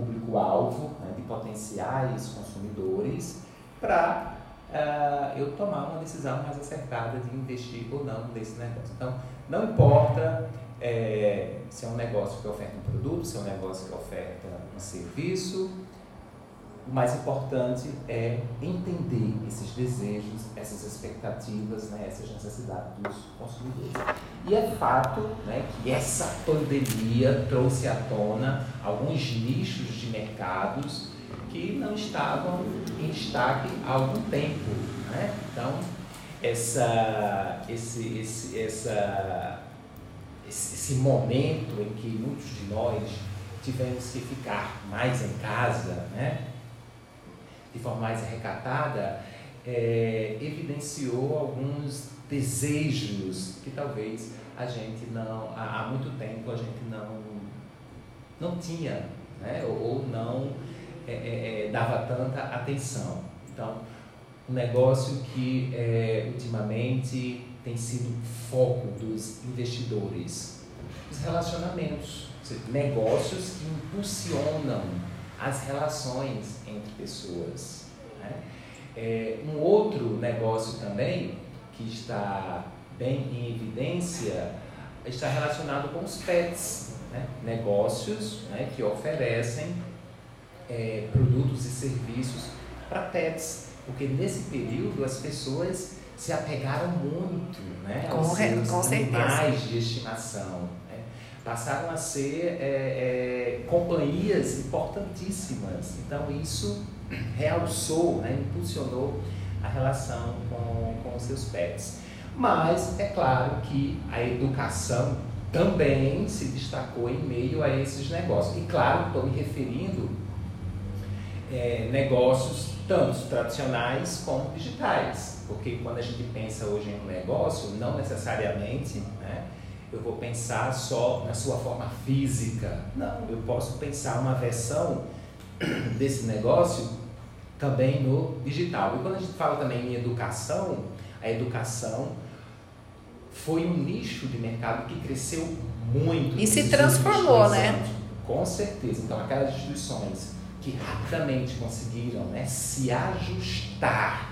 público-alvo, né, de potenciais consumidores, para uh, eu tomar uma decisão mais acertada de investir ou não nesse negócio. Então, não importa é, se é um negócio que oferta um produto, se é um negócio que oferta um serviço, o mais importante é entender esses desejos, essas expectativas, né, essas necessidades dos consumidores. E é fato né, que essa pandemia trouxe à tona alguns nichos de mercados que não estavam em destaque há algum tempo. Né? Então, essa, esse, esse, essa, esse, esse momento em que muitos de nós tivemos que ficar mais em casa, né? De forma mais recatada, é, evidenciou alguns desejos que talvez a gente não, há, muito tempo a gente não, não tinha, né? ou, não é, é, é, dava tanta atenção. Então, um negócio que é, ultimamente tem sido foco dos investidores, os relacionamentos, negócios que impulsionam as relações entre pessoas. Né? É, um outro negócio também que está bem em evidência está relacionado com os pets, né? negócios né, que oferecem é, produtos e serviços para pets, porque nesse período as pessoas se apegaram muito né, aos com, seus com animais certeza. de estimação passaram a ser é, é, companhias importantíssimas. Então isso realçou, né, impulsionou a relação com, com os seus pets. Mas é claro que a educação também se destacou em meio a esses negócios. E claro, estou me referindo é, negócios tanto tradicionais como digitais. Porque quando a gente pensa hoje em um negócio, não necessariamente né, eu vou pensar só na sua forma física. Não, eu posso pensar uma versão desse negócio também no digital. E quando a gente fala também em educação, a educação foi um nicho de mercado que cresceu muito. E se transformou, né? Com certeza. Então, aquelas instituições que rapidamente conseguiram né, se ajustar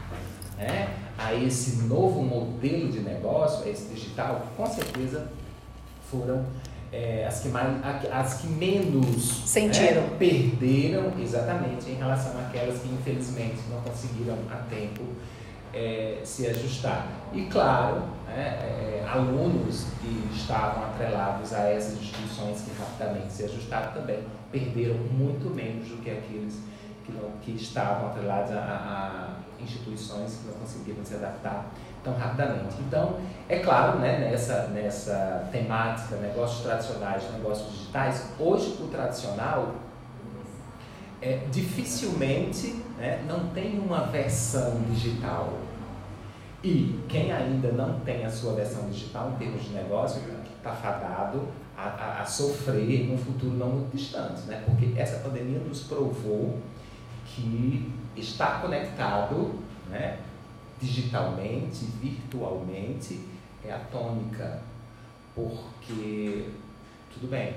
né, a esse novo modelo de negócio, a esse digital, com certeza foram é, as, que mais, as que menos sentiram, né, perderam exatamente em relação àquelas que infelizmente não conseguiram a tempo é, se ajustar. E claro, né, é, alunos que estavam atrelados a essas instituições que rapidamente se ajustaram também perderam muito menos do que aqueles que, estavam atrelados a, a instituições que não conseguiram se adaptar tão rapidamente. Então, é claro, né, nessa, nessa temática, negócios tradicionais, negócios digitais, hoje o tradicional é, dificilmente né, não tem uma versão digital. E quem ainda não tem a sua versão digital em termos de negócio está fadado a, a, a, sofrer em um futuro não muito distante, né? porque essa pandemia nos provou que estar conectado né, digitalmente, virtualmente, é a tônica, porque, tudo bem,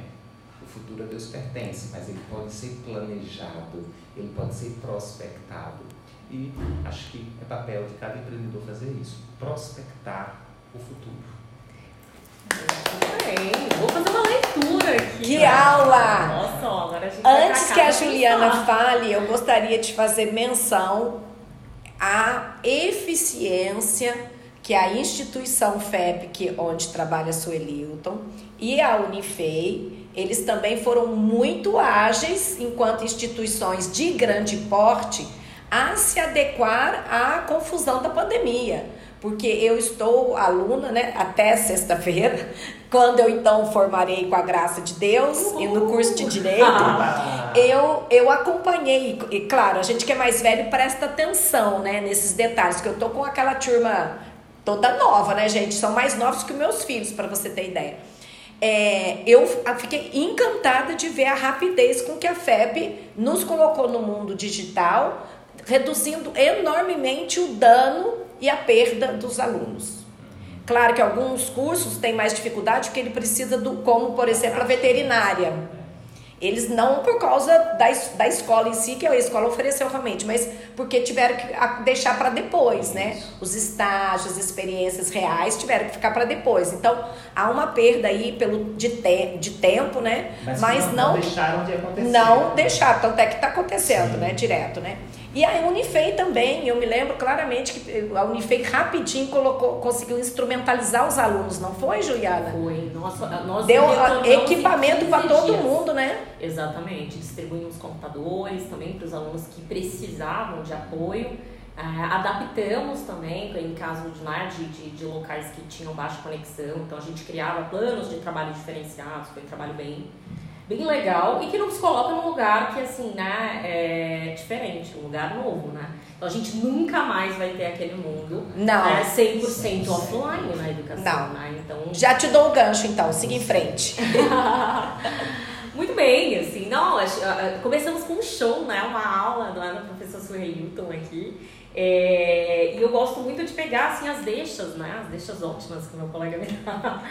o futuro a Deus pertence, mas ele pode ser planejado, ele pode ser prospectado. E acho que é papel de cada empreendedor fazer isso, prospectar o futuro. Bem, vou fazer uma leitura aqui. Que aula! Nossa, agora a gente Antes que a Juliana fale, eu gostaria de fazer menção a eficiência que a instituição FEP, onde trabalha a Suelilton, e a Unifei, eles também foram muito ágeis enquanto instituições de grande porte a se adequar à confusão da pandemia. Porque eu estou aluna, né, até sexta-feira, quando eu então formarei com a graça de Deus e no curso de direito, eu, eu acompanhei. E claro, a gente que é mais velho presta atenção, né, nesses detalhes, que eu tô com aquela turma toda nova, né, gente? São mais novos que meus filhos, para você ter ideia. É, eu fiquei encantada de ver a rapidez com que a FEB nos colocou no mundo digital, reduzindo enormemente o dano e a perda dos alunos. Claro que alguns cursos têm mais dificuldade porque ele precisa do, como por exemplo a veterinária. Eles não por causa da, da escola em si, que a escola ofereceu realmente, mas porque tiveram que deixar para depois, né? Os estágios, experiências reais tiveram que ficar para depois. Então, há uma perda aí pelo, de, te, de tempo, né? Mas, não, deixaram de acontecer. não deixaram, tanto é que está acontecendo, Sim. né? Direto, né? E a Unifei também, eu me lembro claramente que a Unifei rapidinho colocou, conseguiu instrumentalizar os alunos, não foi, Juliana? Foi. Nossa, nós Deu ah, equipamento para 15 todo mundo, né? Exatamente. Distribuímos computadores também para os alunos que precisavam de apoio. Ah, adaptamos também, em caso de, né, de, de, de locais que tinham baixa conexão. Então a gente criava planos de trabalho diferenciados, foi um trabalho bem, bem legal e que nos coloca num lugar que assim, né, é diferente, um lugar novo, né? Então a gente nunca mais vai ter aquele mundo Não. né, 100% offline na educação, Não. né? Então Já te dou o gancho, então, siga em frente. Muito bem, assim, não, começamos com um show, né, uma aula lá do professor Suheilton aqui, é, e eu gosto muito de pegar, assim, as deixas, né, as deixas ótimas que o meu colega me dá,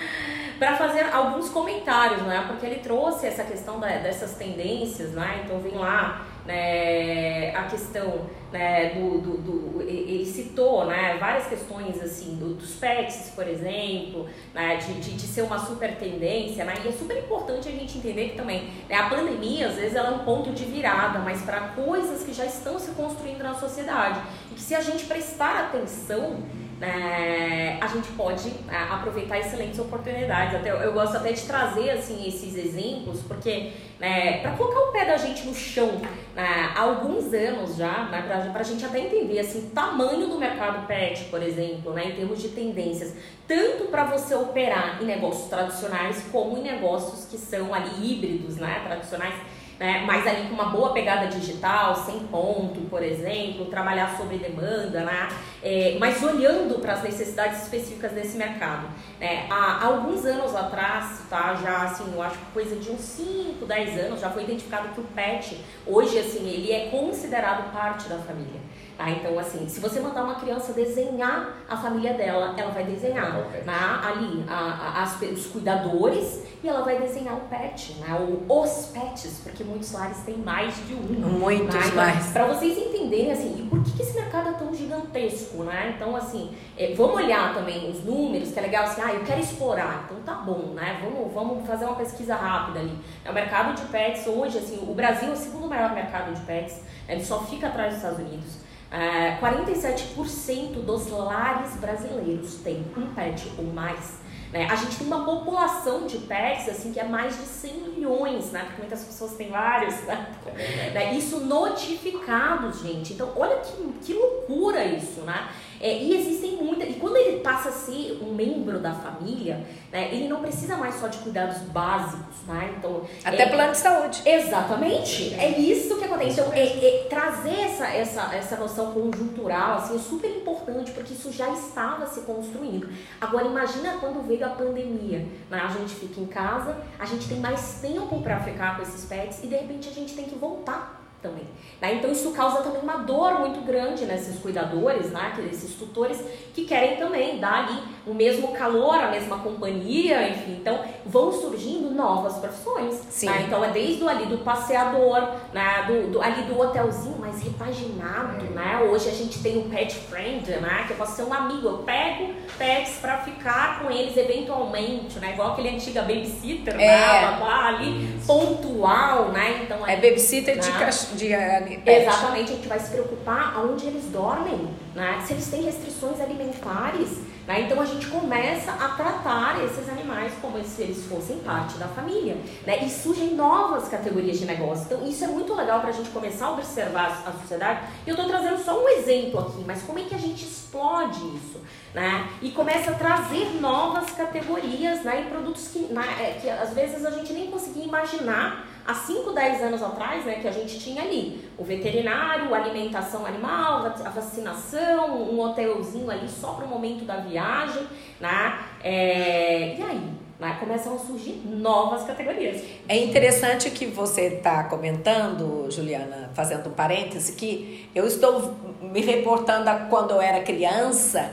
para fazer alguns comentários, né, porque ele trouxe essa questão da- dessas tendências, né, então vem lá, né, a questão, né, do, do, do- ele citou, né, várias questões, assim, do- dos pets, por exemplo, né, de, de, de ser uma super tendência, né, e é super importante a gente entender que também, né, a pandemia, às vezes, ela é um ponto de virada, mas para coisas que já estão se construindo na sociedade, e que se a gente prestar atenção, né, a gente pode ah, aproveitar excelentes oportunidades. Até, eu, eu gosto até de trazer assim esses exemplos, porque né, para colocar o pé da gente no chão né, há alguns anos já, né, para a gente até entender assim, o tamanho do mercado pet, por exemplo, né, em termos de tendências, tanto para você operar em negócios tradicionais como em negócios que são ali híbridos, né, tradicionais né, mas ali com uma boa pegada digital, sem ponto, por exemplo, trabalhar sobre demanda, né, é, mas olhando para as necessidades específicas desse mercado. Né. Há, há alguns anos atrás, tá, já assim, eu acho que coisa de uns 5, 10 anos, já foi identificado que o pet, hoje, assim, ele é considerado parte da família. Tá? Então, assim, se você mandar uma criança desenhar a família dela, ela vai desenhar né, ali a, a- as os cuidadores e ela vai desenhar o pet, né, ou os pets, porque muitos lares têm mais de um. Muitos né? Então, mais. Para vocês entenderem, assim, e por que, que esse mercado é tão gigantesco, né? Então, assim, é, vamos olhar também os números, que é legal, assim, ah, eu quero explorar, então tá bom, né? Vamos, vamos fazer uma pesquisa rápida ali. É, o mercado de pets hoje, assim, o Brasil é o segundo maior mercado de pets, né? ele só fica atrás dos Estados Unidos. É, 47% dos lares brasileiros têm um pet ou mais. Né? A gente tem uma população de pets assim que é mais de 100 milhões, né? Porque muitas pessoas têm vários, né? É. Né? Isso notificados, gente. Então, olha que, que loucura isso, né? É, e existem muitas. E quando ele passa a ser um membro da família, né, ele não precisa mais só de cuidados básicos, né? Então, Até é, plano de saúde. Exatamente, é isso que acontece. Então, é- é trazer essa, essa, essa noção conjuntural assim, é super importante, porque isso já estava se construindo. Agora, imagina quando veio a pandemia. Né? A gente fica em casa, a gente tem mais tempo para ficar com esses pets e de repente a gente tem que voltar também. né? Então, isso causa também uma dor muito grande nesses cuidadores, né? esses tutores que querem também dar ali o mesmo calor, a mesma companhia, enfim. Então, vão surgindo novas profissões. Sim. né? Então é desde ali do passeador, né? do, do- ali do hotelzinho mais repaginado, né? Hoje a gente tem o pet friend, né? Que eu posso ser um amigo, eu pego pets pra ficar com eles eventualmente, né? Igual aquele antiga babysitter, É. né? Ali, pontual, né? Então É ali- babysitter de, Né? De eh. Exatamente, a gente vai se preocupar aonde eles dormem, né? Se eles têm restrições alimentares, né? Então a gente começa a tratar esses animais como se eles fossem parte da família, né? E surgem novas categorias de negócio. Então isso é muito legal para a gente começar a observar a sociedade. E eu estou trazendo só um exemplo aqui, mas como é que a gente explode isso, né? E começa a trazer novas categorias, né? E produtos que, né, é, que às vezes a gente nem conseguia imaginar há 5, 10 anos atrás, né, que a gente tinha ali o veterinário, alimentação animal, a vacinação, um hotelzinho ali só para o momento da viagem, né? É, e aí, né, começam a surgir novas categorias. É interessante que você está comentando, Juliana, fazendo um parêntese, que eu estou me reportando a quando eu era criança.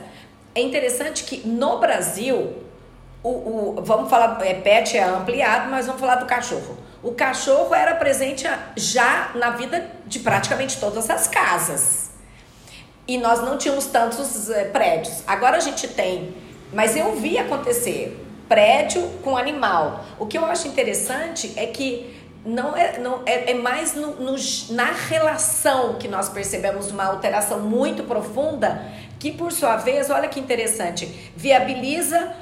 É interessante que no Brasil, o, o- vamos falar, é, pet é ampliado, mas vamos falar do cachorro. O cachorro era presente já na vida de praticamente todas as casas. E nós não tínhamos tantos é, prédios. Agora a gente tem, mas eu vi acontecer prédio com animal. O que eu acho interessante é que não é, não, é, é mais no, no, na relação que nós percebemos uma alteração muito profunda, que por sua vez, olha que interessante, viabiliza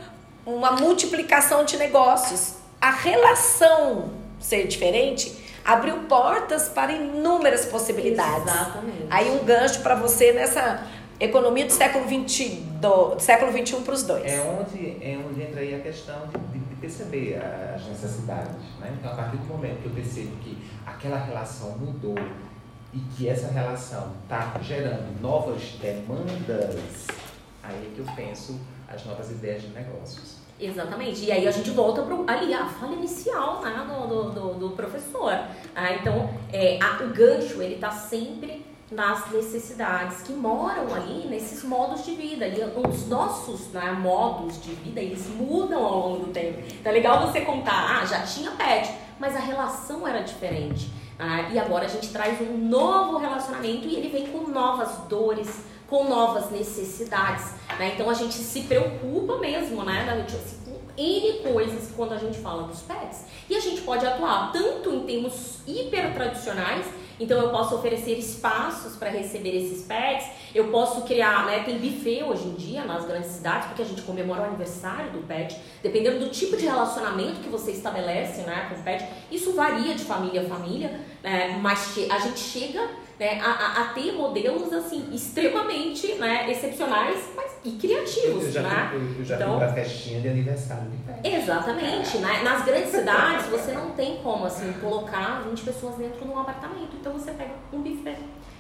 uma multiplicação de negócios. A relação ser diferente abriu portas para inúmeras possibilidades. Exatamente. Aí um gancho para você nessa economia do século XX, do, século XXI para os dois. É onde, é onde entra aí a questão de, de, de perceber as necessidades. Né? Então, a partir do momento que eu percebo que aquela relação mudou e que essa relação está gerando novas demandas, aí é que eu penso as novas ideias de negócios. Exatamente. E aí a gente volta pro, ali a fala inicial né, do, do, do professor. Ah, então, é, a, o gancho, ele está sempre nas necessidades que moram ali nesses modos de vida. E os nossos né, modos de vida, eles mudam ao longo do tempo. É legal você contar, ah, já tinha pet, mas a relação era diferente. Ah, e agora a gente traz um novo relacionamento e ele vem com novas dores, com novas necessidades. Né? Então a gente se preocupa mesmo, né? N coisas quando a gente fala dos pets. E a gente pode atuar tanto em termos hiper tradicionais então eu posso oferecer espaços para receber esses pets, eu posso criar, né, tem buffet hoje em dia nas grandes cidades, porque a gente comemora o aniversário do pet, dependendo do tipo de relacionamento que você estabelece, né, com o pet, isso varia de família a família, né, mas a gente chega né, a, a, ter modelos assim extremamente né, excepcionais mas, e criativos. Eu já, né? eu, eu já então, pra festinha de aniversário. Exatamente. Né? Nas grandes cidades você não tem como assim colocar 20 pessoas dentro de um apartamento. Então você pega um buffet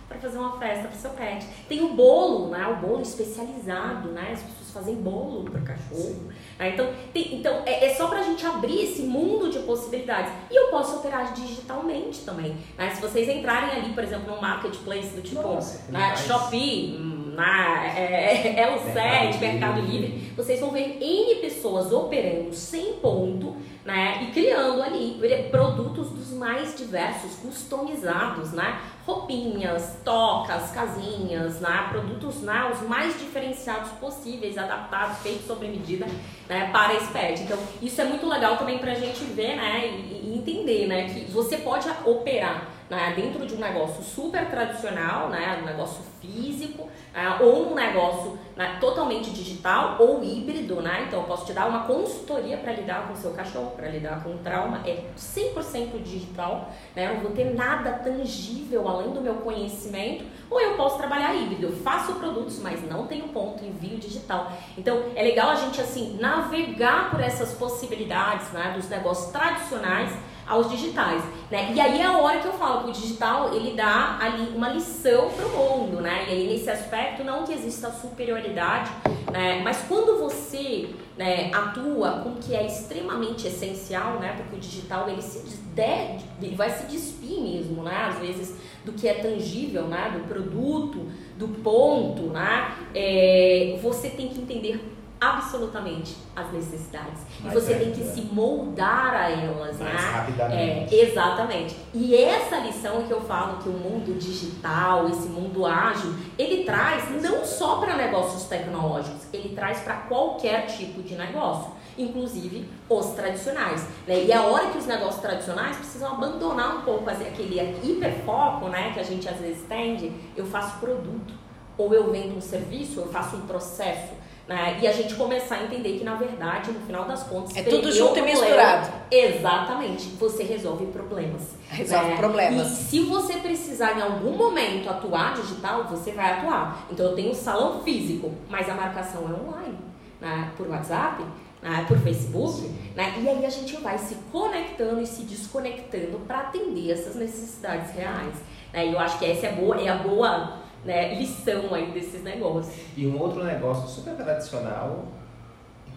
para fazer uma festa para seu pet. Tem o bolo, né? O bolo especializado, né? As pessoas fazem bolo para cachorro. Né? Então, tem, então é, é só para a gente abrir esse mundo de possibilidades. E eu posso operar digitalmente também. Né? Se vocês entrarem ali, por exemplo, no marketplace do tipo Nossa, né? Shopee, na é, é, L7, Mercado, Mercado Livre. Vocês vão ver N pessoas operando sem ponto né? E criando ali produtos dos mais diversos, customizados, né? Roupinhas, tocas, casinhas, né? Produtos né? os mais diferenciados possíveis, adaptados, feitos sob medida né? para esse pet. Então, isso é muito legal também para a gente ver né? E, e entender né? que você pode operar né, dentro de um negócio super tradicional, né, um negócio físico, né, ou um negócio né, totalmente digital ou híbrido, né? Então eu posso te dar uma consultoria para lidar com o seu cachorro, para lidar com o trauma, é 100% digital, né? Eu não vou ter nada tangível além do meu conhecimento, ou eu posso trabalhar híbrido, eu faço produtos, mas não tenho ponto, envio digital. Então é legal a gente assim navegar por essas possibilidades, né, dos negócios tradicionais aos digitais, né? E aí é a hora que eu falo que o digital ele dá ali uma lição para o mundo, né? E aí nesse aspecto não que exista superioridade, né? Mas quando você né, atua com o que é extremamente essencial, né? Porque o digital ele se de, ele vai se despir mesmo, né? Às vezes do que é tangível, né? Do produto, do ponto, né? É, você tem que entender absolutamente as necessidades. Mais e você tem que se moldar a elas, Mais né? rapidamente. É, exatamente. E essa lição que eu falo que o mundo digital, esse mundo ágil, ele traz não só para negócios tecnológicos, ele traz para qualquer tipo de negócio, inclusive os tradicionais. Né? E é a hora que os negócios tradicionais precisam abandonar um pouco aquele hiperfoco, né, que a gente às vezes tende, eu faço produto ou eu vendo um serviço, eu faço um processo né? E a gente começar a entender que, na verdade, no final das contas, é tudo junto e misturado. Exatamente. Você resolve problemas. Resolve né? problemas. E se você precisar em algum momento atuar digital, você vai atuar. Então, eu tenho um salão físico, mas a marcação é online, né? por WhatsApp. Né? por Facebook, né? e aí a gente vai se conectando e se desconectando para atender essas necessidades reais. Né? E eu acho que essa é, boa, é a boa né, lição aí desses negócios. E um outro negócio super tradicional,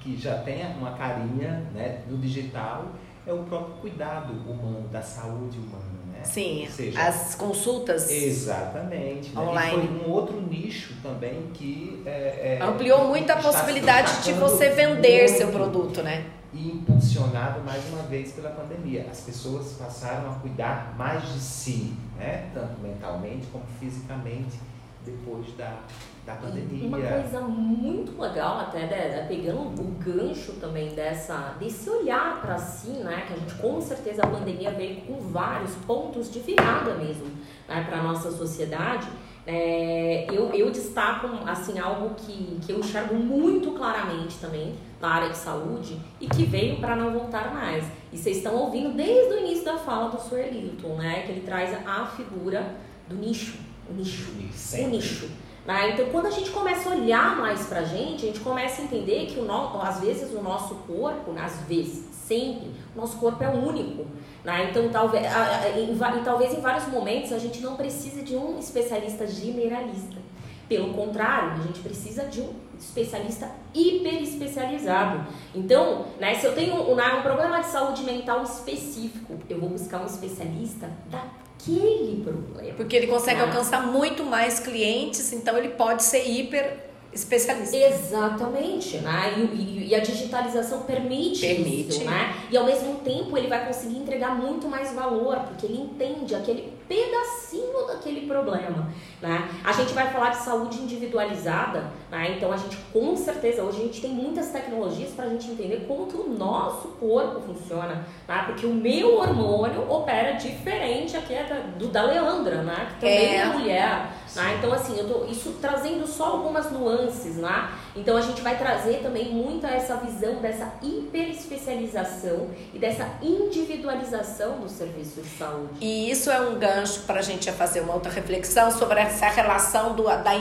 que já tem uma carinha né, no digital, é o próprio cuidado humano, da saúde humana. Né? Sim, seja, as consultas. Exatamente. Né? Online. Foi um outro nicho também que. É, é, Ampliou muito a possibilidade de você vender seu produto, né? e impulsionado mais uma vez pela pandemia. As pessoas passaram a cuidar mais de si, né? tanto mentalmente como fisicamente, depois da, da pandemia. Uma coisa muito legal, até né, pegando o gancho também dessa, desse olhar para si, né? que a gente com certeza a pandemia veio com vários pontos de virada mesmo né? para a nossa sociedade. É, eu, eu destaco assim algo que, que eu enxergo muito claramente também na área de saúde e que veio para não voltar mais. E vocês estão ouvindo desde o início da fala do Sr. Hilton, né? Que ele traz a figura do nicho, o nicho, o nicho. Né? Então, quando a gente começa a olhar mais pra gente, a gente começa a entender que o no, às vezes o nosso corpo, né? às vezes, sempre, o nosso corpo é único. Né? Então, talvez, em, talvez em vários momentos a gente não precise de um especialista generalista. Pelo contrário, a gente precisa de um especialista hiper especializado. Então, né, se eu tenho um, um problema de saúde mental específico, eu vou buscar um especialista daquele problema. Porque ele consegue né? alcançar muito mais clientes, então ele pode ser hiper especialista. Exatamente, né? E, e, e, a digitalização permite, permite isso, né? E ao mesmo tempo ele vai conseguir entregar muito mais valor, porque ele entende aquele pedacinho daquele problema, né? A gente vai falar de saúde individualizada, né? Então a gente com certeza hoje a gente tem muitas tecnologias para a gente entender como que o nosso corpo funciona, né? Porque o meu hormônio opera diferente aqui é da, do da Leandra, né? Que também é, é mulher. Né? Então assim, eu tô isso trazendo só algumas nuances, né? Então a gente vai trazer também muito essa visão dessa hiper especialização e dessa individualização do serviço de saúde. E isso é um gancho para a gente fazer uma outra reflexão sobre essa relação do, da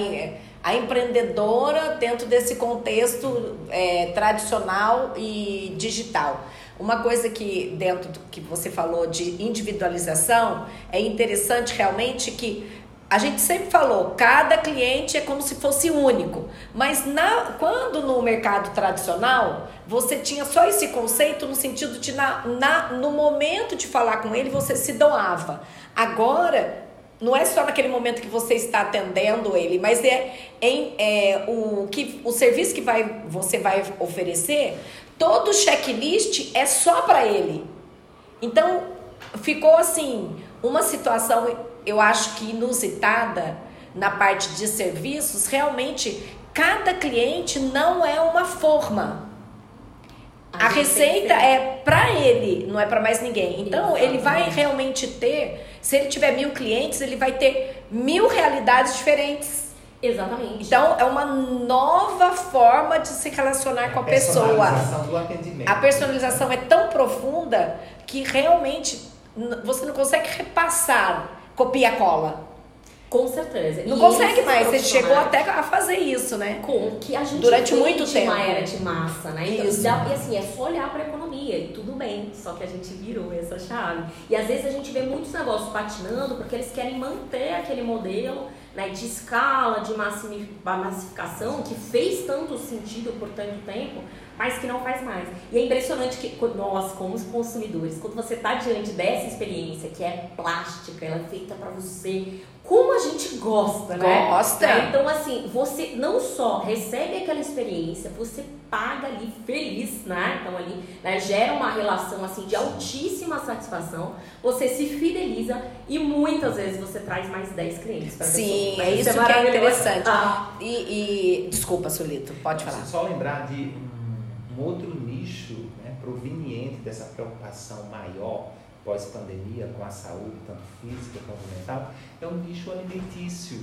a empreendedora dentro desse contexto é, tradicional e digital. Uma coisa que dentro do que você falou de individualização é interessante realmente que a gente sempre falou, cada cliente é como se fosse único. Mas na, quando no mercado tradicional, você tinha só esse conceito no sentido de na, na, no momento de falar com ele, você se doava. Agora, não é só naquele momento que você está atendendo ele, mas é, em, é o, que, o serviço que vai, você vai oferecer, todo checklist é só para ele. Então, ficou assim, uma situação, eu acho que inusitada na parte de serviços, realmente cada cliente não é uma forma. A, a receita é para ele, não é para mais ninguém. Então, Exatamente. ele vai realmente ter, se ele tiver mil clientes, ele vai ter mil realidades diferentes. Exatamente. Então, é uma nova forma de se relacionar a com a pessoa. Do atendimento. A personalização é tão profunda que realmente você não consegue repassar copia-cola. Com certeza. Não e consegue mais. Você chegou até a fazer isso, né? Com que a gente durante muito tempo. uma era de massa, né? Então, isso. e assim, é só olhar para a economia e tudo bem. Só que a gente virou essa chave. E às vezes a gente vê muitos negócios patinando porque eles querem manter aquele modelo né, de escala, de massificação que fez tanto sentido por tanto tempo, mas que não faz mais. E é impressionante que nós, como consumidores, quando você está diante dessa experiência que é plástica, ela é feita para você como a gente gosta, né? Gosta. Né? Então, assim, você não só recebe aquela experiência, você paga ali feliz, né? Então, ali né, gera uma relação, assim, de altíssima satisfação. Você se fideliza e muitas vezes você traz mais 10 clientes para Sim, pessoa. é isso, isso é que é interessante. Ah. E, e, desculpa, Solito, pode falar. Só lembrar de um, outro nicho né, proveniente dessa preocupação maior pós-pandemia com a saúde, tanto física quanto mental, é um nicho alimentício.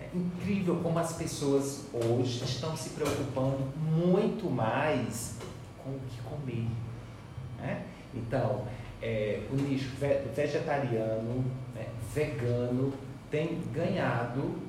É incrível como as pessoas hoje estão se preocupando muito mais com o que comer. Né? Então, é, o nicho vegetariano, né, vegano, tem ganhado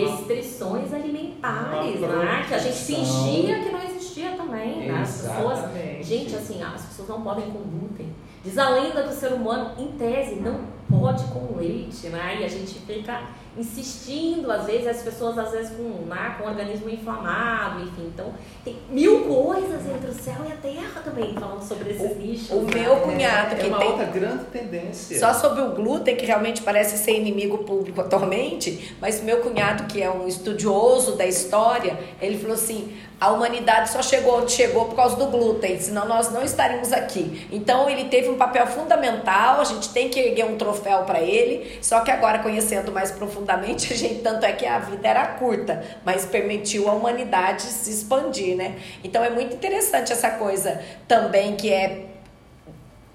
restrições alimentares, né? Que a gente fingia que não existia também, né? As pessoas, gente, assim, as pessoas não podem com glúten. Diz a lenda do ser humano, em tese, não pode com leite, né? E a gente fica insistindo, às vezes, as pessoas, às vezes, com, né, com o organismo inflamado, enfim. Então, tem mil coisas entre o céu e a terra também, falando sobre esses o, nichos. O né? meu cunhado, é, que é uma tem... outra grande tendência. Só sobre o glúten, que realmente parece ser inimigo público atualmente, mas o meu cunhado, que é um estudioso da história, ele falou assim, a humanidade só chegou, chegou por causa do glúten, senão nós não estaríamos aqui. Então ele teve um papel fundamental, a gente tem que erguer um troféu para ele, só que agora conhecendo mais profundamente, a gente tanto é que a vida era curta, mas permitiu a humanidade se expandir, né? Então é muito interessante essa coisa também que é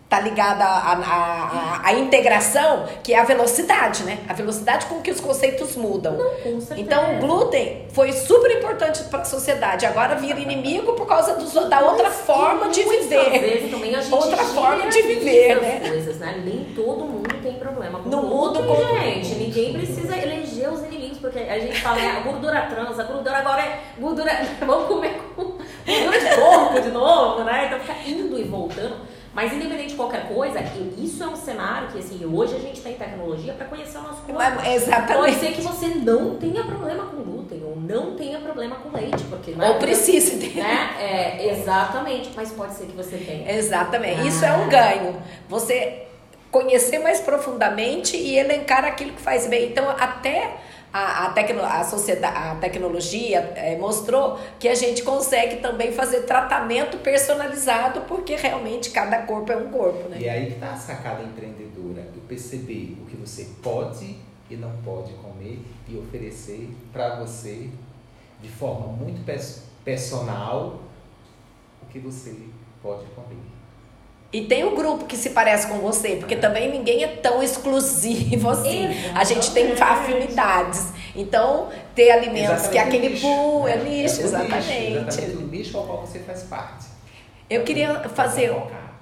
tá ligada à, à, à, integração, que é a velocidade, né? A velocidade com que os conceitos mudam. Não, com certeza. Então, o glúten foi super importante para a sociedade. Agora vira inimigo por causa do, da outra forma de viver. Vezes também a gente outra forma de viver, né? Coisas, né? Nem todo mundo tem problema com no mundo, com gente. Ninguém precisa eleger os inimigos, porque a gente fala, é a gordura trans, a gordura agora é gordura. Vamos comer com gordura de porco de novo, né? Então fica indo e voltando. Mas independente de qualquer coisa, isso é um cenário que assim, hoje a gente tem tecnologia para conhecer o nosso corpo. Exatamente. Pode ser que você não tenha problema com glúten ou não tenha problema com leite, porque não é ou precise ter. Né? É, exatamente, mas pode ser que você tenha. Exatamente. Ah. Isso é um ganho. Você conhecer mais profundamente e elencar aquilo que faz bem. Então, até a, a, tecno, a, sociedade, a tecnologia é, mostrou que a gente consegue também fazer tratamento personalizado, porque realmente cada corpo é um corpo. Né? E aí que está a sacada empreendedora, eu perceber o que você pode e não pode comer e oferecer para você de forma muito personal o que você pode comer. E tem o um grupo que se parece com você, porque também ninguém é tão exclusivo assim. A gente tem afinidades. Então, ter alimentos exatamente que é aquele pool, é lixo, é exatamente. Lixo, exatamente o ao qual você faz parte. Eu queria fazer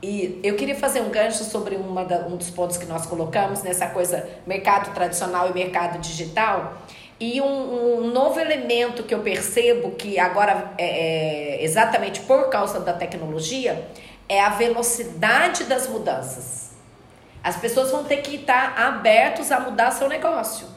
e eu queria fazer um gancho sobre uma da, um dos pontos que nós colocamos nessa coisa mercado tradicional e mercado digital. E um, um novo elemento que eu percebo que agora é, é exatamente por causa da tecnologia é a velocidade das mudanças. As pessoas vão ter que estar abertos a mudar seu negócio.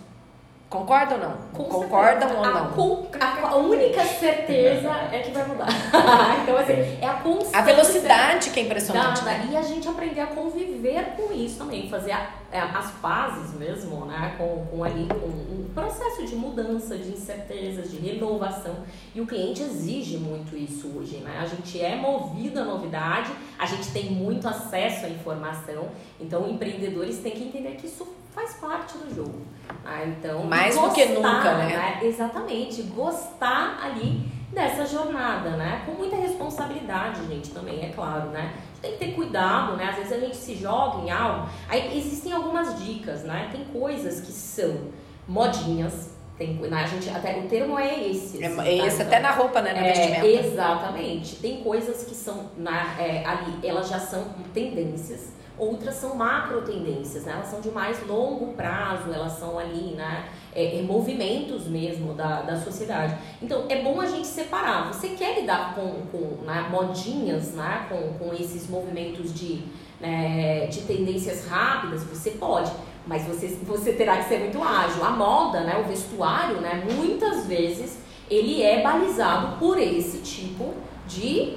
Concordam ou não? Com Concordam certeza. ou não? A, a, única certeza é que vai mudar. então, assim, é a constância. A velocidade que é impressionante. Da, né? E a gente aprender a conviver com isso também, fazer a, é, as pazes mesmo, né? Com, com ali, com um processo de mudança, de incertezas, de renovação. E o cliente exige muito isso hoje, né? A gente é movido à novidade, a gente tem muito acesso à informação. Então, empreendedores têm que entender que isso faz parte do jogo. Ah, então, mais gostar, do que nunca, né? né? Exatamente, gostar ali dessa jornada, né? Com muita responsabilidade, gente, também, é claro, né? Tem que ter cuidado, né? Às vezes a gente se joga em algo. Aí existem algumas dicas, né? Tem coisas que são modinhas, tem, né? a gente, até, o termo é esse. Assim, é, esse tá? até na roupa, né? No é, vestimento. Exatamente. Tem coisas que são na, é, ali, elas já são tendências Outras são macro tendências, né? elas são de mais longo prazo, elas são ali, né? É, é, movimentos mesmo da, da sociedade. Então, é bom a gente separar. Você quer lidar com, com né, modinhas, né? com, com esses movimentos de, né, de tendências rápidas? Você pode, mas você, você terá que ser muito ágil. A moda, né, o vestuário, né, muitas vezes, ele é balizado por esse tipo de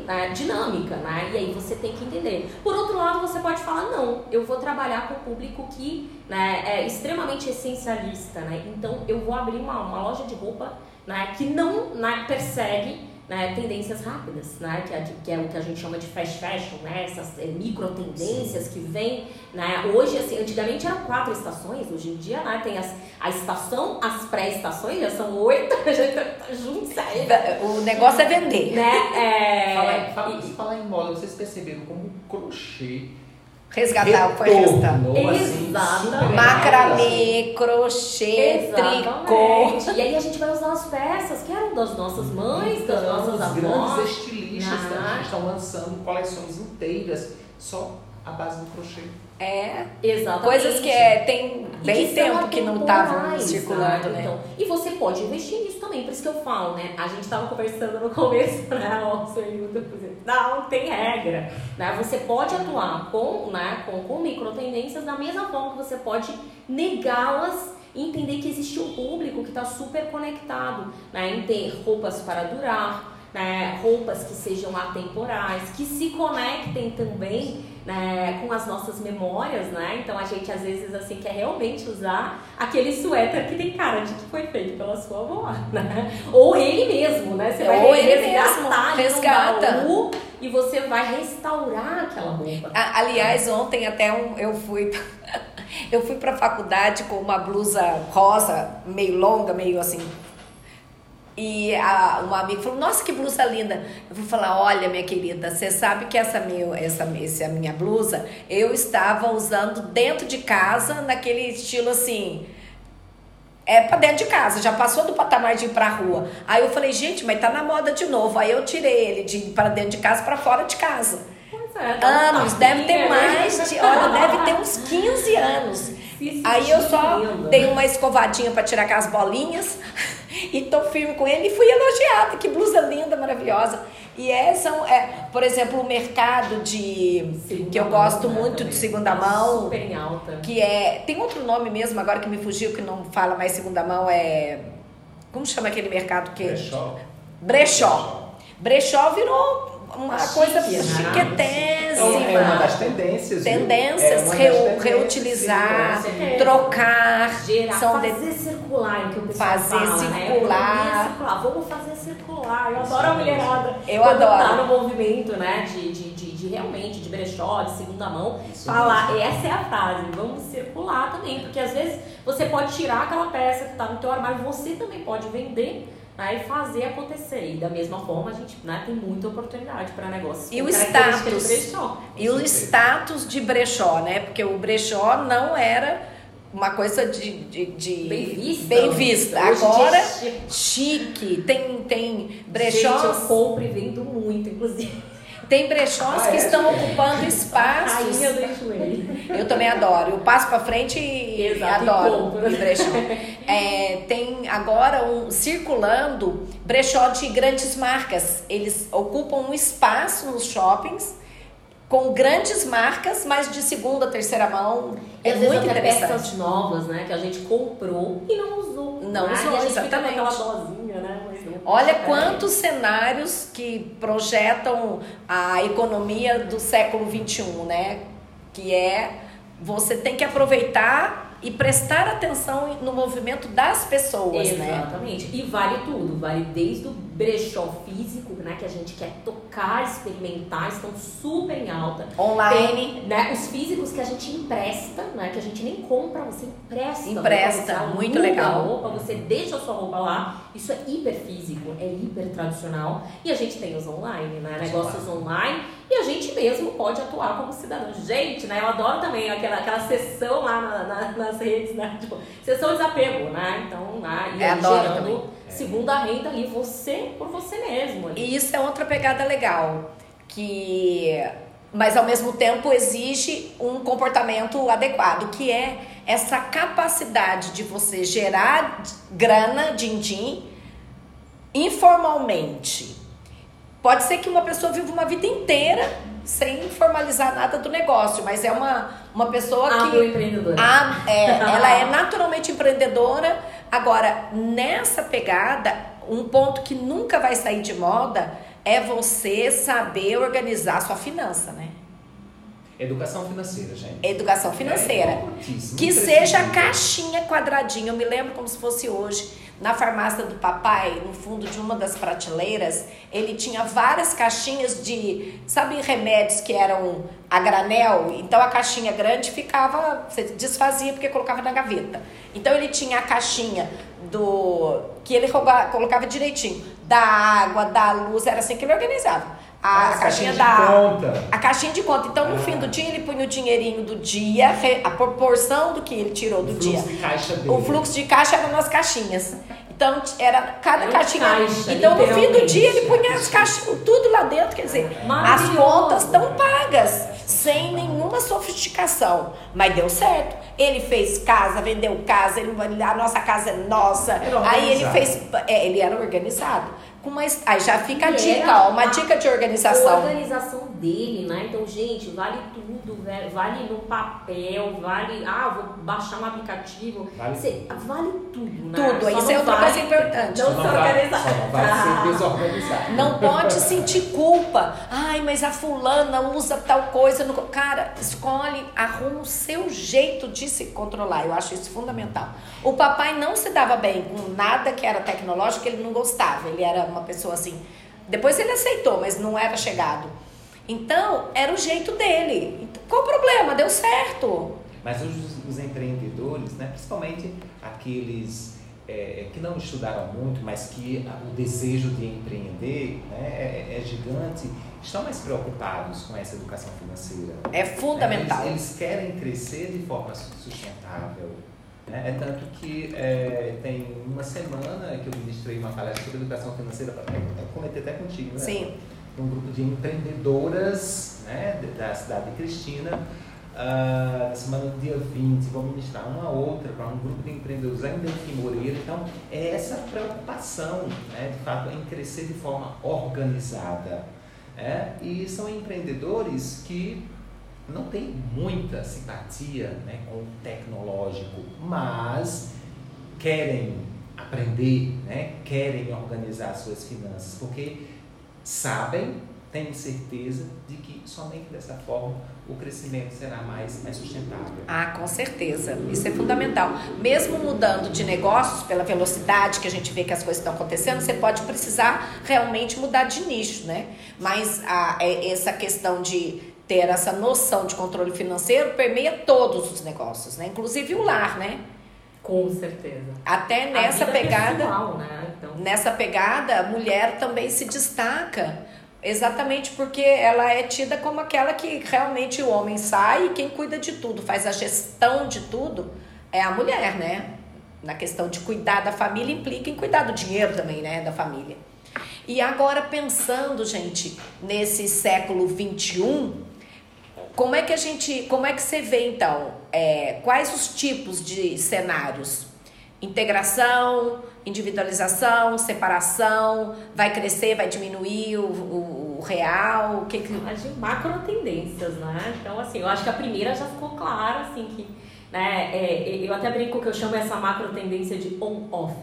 né, dinâmica, né? E aí você tem que entender. Por outro lado, você pode falar, não, eu vou trabalhar com o público que né, é extremamente essencialista, né? Então eu vou abrir uma, uma loja de roupa né, que não né, persegue né, tendências rápidas, né, que, é, que, é, o que a gente chama de fast fashion, né, essas é, micro tendências que vem, né, hoje, assim, antigamente eram quatro estações, hoje em dia, né, tem as, a estação, as pré-estações, já são oito, a gente tá juntos aí. O negócio é vender. Né, é... Fala, fala, fala em moda, vocês perceberam como o crochê Resgatar o que foi resgatado. Exatamente. Macramê, crochê, Exatamente. tricô. E aí a gente vai usar as peças que eram das nossas mães, das então, nossas avós. grandes estilistas né? estão lançando coleções inteiras só à base do crochê. É, exatamente. Coisas que é, tem bem que tempo que não estavam circulando, né? Então, e você pode investir nisso também, por isso que eu falo, né? A gente estava conversando no começo, né? Nossa, não tem regra, né? Você pode atuar com, né, com, com micro tendências da mesma forma que você pode negá-las e entender que existe um público que está super conectado, né? Em ter roupas para durar, né, roupas que sejam atemporais, que se conectem também né, com as nossas memórias, né? Então a gente às vezes assim quer realmente usar aquele suéter que tem cara de que foi feito pela sua avó, né? Ou ele mesmo, né? Você vai Ou ele resgatar mesmo, resgata. baú e você vai restaurar aquela roupa. A- Aliás, ontem até um, eu fui eu fui para faculdade com uma blusa rosa, meio longa, meio assim. E a, uma amiga falou: "Nossa, que blusa linda". Eu fui falar: "Olha, minha querida, você sabe que essa meu essa essa minha blusa eu estava usando dentro de casa naquele estilo assim, é pra dentro de casa, já passou do patamar de ir pra rua. Aí eu falei, gente, mas tá na moda de novo. Aí eu tirei ele de ir pra dentro de casa pra fora de casa. É, Anos, deve ter né? mais de. Olha, deve ter uns 15 anos. Aí eu só dei uma escovadinha pra tirar aquelas bolinhas e tô firme com ele e fui elogiada. Que blusa linda, maravilhosa. E é, são, é, por exemplo, o mercado de. Segunda que eu mão, gosto né, muito de segunda mão Super em alta. que é. Tem outro nome mesmo agora que me fugiu, que não fala mais segunda mão, é. Como chama aquele mercado que. Brechó. Brechó. Brechó virou uma Chique, coisa né? chiquetésima. É uma das tendências. Tendências, É uma das reu- tendências, reutilizar, certeza. trocar, Gerar, são de- fazer circular, é que o pessoal Fazer fala, circular. Né? Circular. Vamos fazer circular. Eu adoro a mulherada. Eu Quando adoro. tá no movimento, né, de, de, de, de realmente, de brechó, de segunda mão, Isso falar, essa é a frase, vamos circular também. Porque às vezes você pode tirar aquela peça que tá no teu armário, você também pode vender né, e fazer acontecer. E da mesma forma, a gente né, tem muita oportunidade para negócios. E o status? brechó. E o status de brechó, né? Porque o brechó não era uma coisa de. de, de- Bem vista. bem vista. Agora, é chique. chique. Tem, tem Gente, eu compro e vendo muito, inclusive. Tem brechós Ah, que é? estão ocupando espaços. Rainha do enjoei. Eu também adoro. Eu passo pra frente e Exato, e adoro ir brechó. É, tem agora um circulando brechó de grandes marcas. Eles ocupam um espaço nos shoppings com grandes marcas, mas de segunda, terceira mão. É muito até interessante. peças novas, né? Que a gente comprou e não usou. Não né? usou, e a gente exatamente. Fica aquela dosinha, né? Olha É. quantos cenários que projetam a economia do século XXI, né? Que é você tem que aproveitar e prestar atenção no movimento das pessoas, né? Exatamente. E vale tudo, vale desde o brechó físico, né? Que a gente quer tocar, experimentar, estão super em alta. Online. Tem, né, os físicos que a gente empresta, né? Que a gente nem compra, você empresta. Empresta, roupa, você muito legal. Roupa, você deixa a sua roupa lá. Isso é hiper físico, é hiper tradicional. E a gente tem os online, né? Negócios online. E a gente mesmo pode atuar como cidadão. Gente, né? Eu adoro também aquela, aquela sessão lá na- na- nas redes, né? Tipo, sessão de desapego, né? Então, né? E É, gerando também. segunda renda ali, você por você mesmo. ali. E isso é outra pegada legal, que mas ao mesmo tempo exige um comportamento adequado, que é essa capacidade de você gerar grana, din-din, informalmente. Pode ser que uma pessoa viva uma vida inteira sem formalizar nada do negócio, mas é uma, uma pessoa que Agroempreendedora. a- é, ela é naturalmente empreendedora. Agora, nessa pegada, um ponto que nunca vai sair de moda é você saber organizar a sua finança, né? Educação financeira, gente. Educação financeira. É Que seja a caixinha quadradinha. Eu me lembro como se fosse hoje. Na farmácia do papai, no fundo de uma das prateleiras, ele tinha várias caixinhas de, sabe, remédios que eram a granel. Então a caixinha grande ficava, você desfazia porque colocava na gaveta. Então ele tinha a caixinha do que ele colocava direitinho, da água, da luz, era assim que ele organizava. A, As caixinha caixinhas da conta. a caixinha de conta. Então, no Ah. fim do dia, ele punha o dinheirinho do dia, a proporção do que ele tirou do O dia. fluxo de caixa dele. O fluxo de caixa era nas caixinhas. Então, era cada Era caixinha. caixa, então, no fim do dia, ele punha as caixinhas, tudo lá dentro. Quer dizer, as contas estão pagas, sem nenhuma sofisticação. Mas deu certo. Ele fez casa, vendeu casa, ele, a nossa casa é nossa. Aí ele fez. é, ele era organizado. Com uma, aí já fica a dica, ó, uma a dica de organização. Organização dele, né? Então, gente, vale tudo, vale no papel, vale, ah, vou baixar um aplicativo, vale, Você, vale tudo, né? Tudo, só isso é outra vale, coisa importante. Não, não se organizar. Vai ser ah. desorganizado. Não pode sentir culpa. Ai, mas a fulana usa tal coisa. No... Cara, escolhe, arruma o seu jeito de se controlar. Eu acho isso fundamental. O papai não se dava bem com nada que era tecnológico, ele não gostava. Ele era uma pessoa assim. Depois ele aceitou, mas não era chegado. Então, era o jeito dele. Então, qual o problema? Deu certo. Mas os, os empreendedores, né, principalmente aqueles é, que não estudaram muito, mas que o desejo de empreender né, é, é, gigante, estão mais preocupados com essa educação financeira. É fundamental. Eles, eles querem crescer de forma sustentável. Né? É tanto que é, tem uma semana que eu ministrei uma palestra sobre educação financeira, para cometer até contigo, né? Sim. Um grupo de empreendedoras né, da cidade de Cristina, Uh, na semana do dia 20, vou ministrar uma outra para um grupo de empreendedores ainda em Moreira. Então, é essa preocupação, né, de fato, em crescer de forma organizada. É? E são empreendedores que não têm muita simpatia né, com o tecnológico, mas querem aprender, né, querem organizar suas finanças, porque sabem, têm certeza de que somente dessa forma o crescimento será mais, mais sustentável. Ah, com certeza. Isso é fundamental. Mesmo mudando de negócios, pela velocidade que a gente vê que as coisas estão acontecendo, você pode precisar realmente mudar de nicho, né? Mas a, é, essa questão de ter essa noção de controle financeiro permeia todos os negócios, né? Inclusive o lar, né? Com certeza. Até nessa pegada, pessoal, né? então... nessa pegada, a mulher também se destaca Exatamente porque ela é tida como aquela que realmente o homem sai e quem cuida de tudo, faz a gestão de tudo, é a mulher, né? Na questão de cuidar da família implica em cuidar do dinheiro também, né? Da família. E agora pensando, gente, nesse século 21, como é que a gente, como é que você vê então, é, quais os tipos de cenários? Integração, individualização, separação, vai crescer, vai diminuir o, o, o real, o que que... Macro tendências, né? Então, assim, eu acho que a primeira já ficou clara, assim, que, né, é, eu até brinco que eu chamo essa macro tendência de on-off,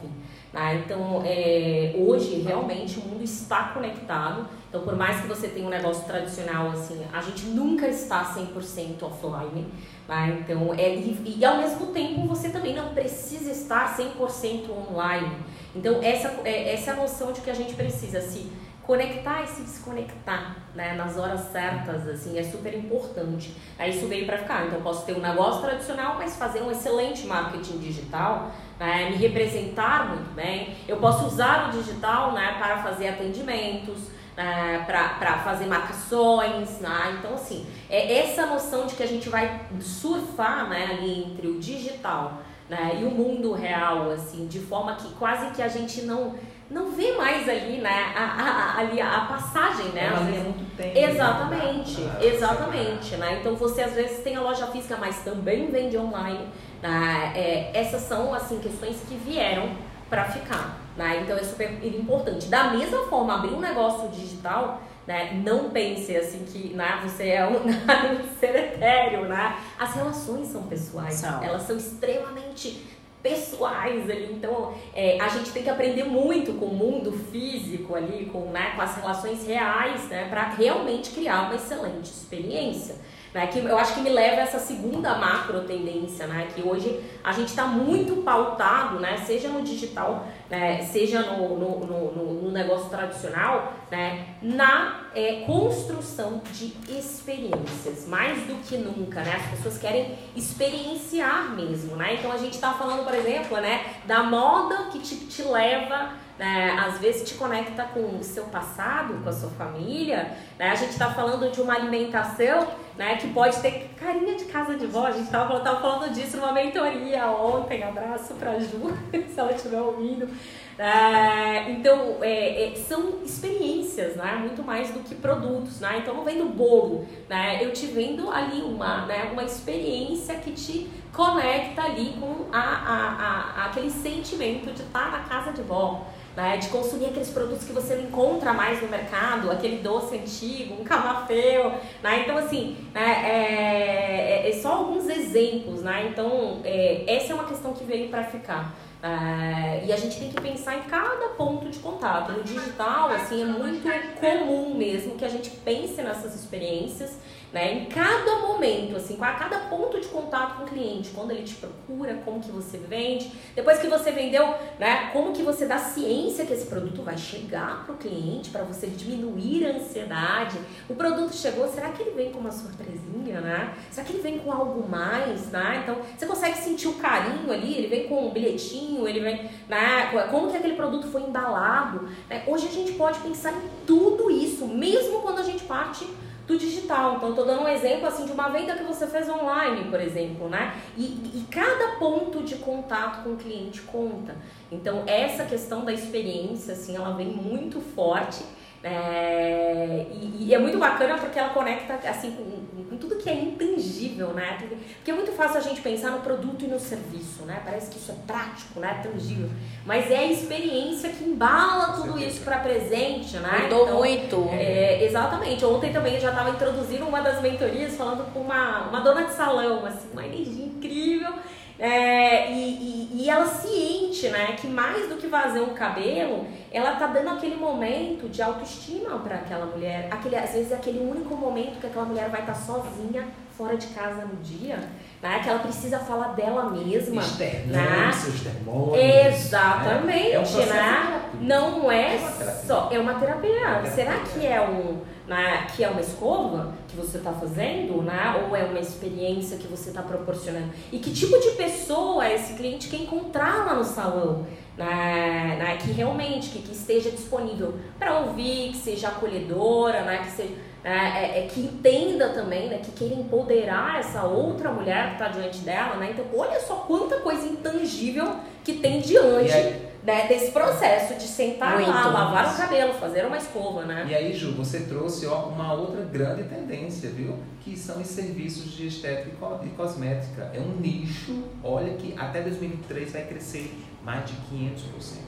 né? Então, é, hoje, realmente, o mundo está conectado, então, por mais que você tenha um negócio tradicional, assim, a gente nunca está 100% offline, né? Então, é, e, e, ao mesmo tempo você também não precisa estar 100% online. Então, essa, é, essa é a noção de que a gente precisa se conectar e se desconectar né? nas horas certas, assim, é super importante. Aí isso veio para ficar. Então, eu posso ter um negócio tradicional, mas fazer um excelente marketing digital, né? me representar muito bem. Eu posso usar o digital né? para fazer atendimentos, é, para fazer marcações, né? Então, assim, é essa noção de que a gente vai surfar né, ali entre o digital né, e o mundo real, assim, de forma que quase que a gente não não vê mais ali, né, a, a, ali a, passagem, né? É muito tempo. Exatamente, né? exatamente, né? Então você às vezes tem a loja física, mas também vende online. Né? É, essas são assim questões que vieram para ficar. Né? Então é super importante. Da mesma forma, abrir um negócio digital, né? não pense assim que né, você é um, ser etéreo. Né? As relações são pessoais, são. elas são extremamente pessoais ali. Então, é, a gente tem que aprender muito com o mundo físico ali, com, né, com as relações reais, né, para realmente criar uma excelente experiência. Né, que eu acho que me leva a essa segunda macro tendência, né, que hoje a gente está muito pautado, né, seja no digital, né, seja no, no, no, no, negócio tradicional, né, na é, construção de experiências, mais do que nunca, né, as pessoas querem experienciar mesmo, né, então a gente está falando, por exemplo, né, da moda que te, te leva né, às vezes te conecta com o seu passado, com a sua família, né? A gente está falando de uma alimentação, né, que pode ter carinha de casa de vó. A gente estava falando disso numa mentoria ontem. Abraço para Ju, se ela estiver ouvindo. É, então, é, é, são experiências, né? Muito mais do que produtos, né? Então, não vendo bolo, né? Eu te vendo ali uma, né? uma experiência que te conecta ali com a, a, a, aquele sentimento de estar na casa de vó. Né, de consumir aqueles produtos que você não encontra mais no mercado, aquele doce antigo, um camafeu, né? Então, assim, né, é, é, é, só alguns exemplos, né? Então, é, essa é uma questão que veio para ficar. É, e a gente tem que pensar em cada ponto de contato. No digital, assim, é muito comum mesmo que a gente pense nessas experiências né? Em cada momento, assim, a cada ponto de contato com o cliente, quando ele te procura, como que você vende, depois que você vendeu, né? Como que você dá ciência que esse produto vai chegar para o cliente, para você diminuir a ansiedade. O produto chegou, será que ele vem com uma surpresinha, né? Será que ele vem com algo mais, né? Então, você consegue sentir o carinho ali, ele vem com um bilhetinho, ele vem, né? Como que aquele produto foi embalado, né? Hoje a gente pode pensar em tudo isso, mesmo quando a gente parte do digital. Então, estou dando um exemplo assim de uma venda que você fez online, por exemplo, né? E, e cada ponto de contato com o cliente conta. Então, essa questão da experiência, assim, ela vem muito forte. É, e, e, é muito bacana porque ela conecta assim com, com, tudo que é intangível, né? Porque é muito fácil a gente pensar no produto e no serviço, né? Parece que isso é prático, né? Tangível. Mas é a experiência que embala tudo isso para presente, né? Mudou então, muito. É, exatamente. Ontem também eu já estava introduzindo uma das mentorias falando com uma, uma dona de salão, assim, uma energia incrível. É, e, e, e, ela ciente, né, que mais do que fazer um cabelo, ela tá dando aquele momento de autoestima para aquela mulher. Aquele, às vezes é aquele único momento que aquela mulher vai estar tá sozinha fora de casa no dia, né? Que ela precisa falar dela mesma. Externo, né? seus termômetros. Exatamente, né? É um né? Não é, é só. É uma terapia. É uma terapia. Será que é um. Né, que é uma escova que você está fazendo, né, ou é uma experiência que você está proporcionando? E que tipo de pessoa esse cliente quer encontrar lá no salão? Né, né, que realmente que, que esteja disponível para ouvir, que seja acolhedora, né, que seja é, é, é, que entenda também, né, que queira empoderar essa outra mulher que está diante dela, né? Então, olha só quanta coisa intangível que tem diante né, desse processo de sentar Muito lá, lavar o cabelo, fazer uma escova, né? E aí, Ju, você trouxe ó, uma outra grande tendência, viu? Que são os serviços de estética e cosmética. É um nicho, olha que até 2023 vai crescer mais de 500%.